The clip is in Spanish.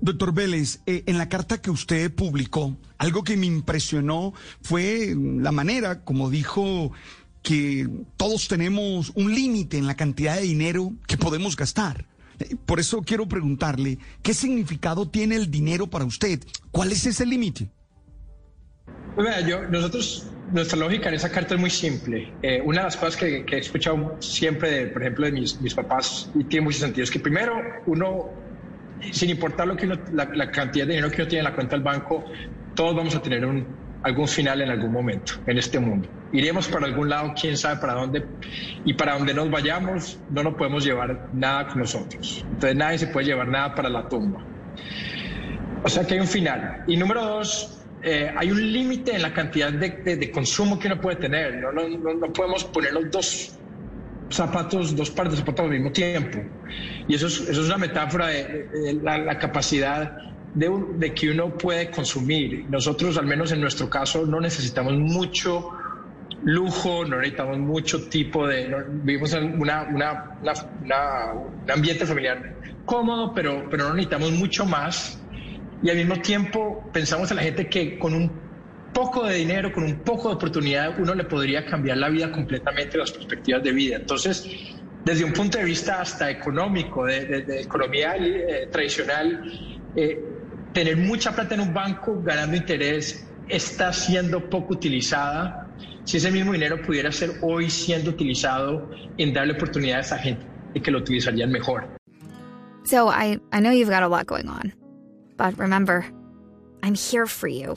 Doctor Vélez, eh, en la carta que usted publicó, algo que me impresionó fue la manera, como dijo, que todos tenemos un límite en la cantidad de dinero que podemos gastar. Eh, Por eso quiero preguntarle, ¿qué significado tiene el dinero para usted? ¿Cuál es ese límite? Pues nosotros, nuestra lógica en esa carta es muy simple. Eh, una de las cosas que, he escuchado siempre, por ejemplo, de mis, mis papás, y tiene mucho sentido, es que primero uno, sin importar lo que uno, la, cantidad de dinero que uno tiene en la cuenta del banco, todos vamos a tener un, algún final en algún momento en este mundo. Iremos para algún lado, quién sabe para dónde, y para donde nos vayamos, no nos podemos llevar nada con nosotros. Entonces nadie se puede llevar nada para la tumba. O sea que hay un final. Y número dos, eh, hay un límite en la cantidad de, consumo que uno puede tener. No, no, no, no, podemos poner los dos zapatos, dos pares de zapatos al mismo tiempo. Y eso es, eso es una metáfora de, de la, la, capacidad de, un, de, que uno puede consumir. Nosotros, al menos en nuestro caso, no necesitamos mucho lujo, no necesitamos mucho tipo de... No, vivimos en una, una, una, un ambiente familiar cómodo, pero, pero no necesitamos mucho más y al mismo tiempo pensamos en la gente que con un poco de dinero, con un poco de oportunidad, uno le podría cambiar la vida completamente, las perspectivas de vida. Entonces, desde un punto de vista hasta económico, de, de, de economía eh, tradicional, eh, tener mucha plata en un banco ganando interés está siendo poco utilizada. Si ese mismo dinero pudiera ser hoy siendo utilizado en darle oportunidad a gente que lo utilizarían mejor. So I, I know you've got a lot going on. But remember, I'm here for you.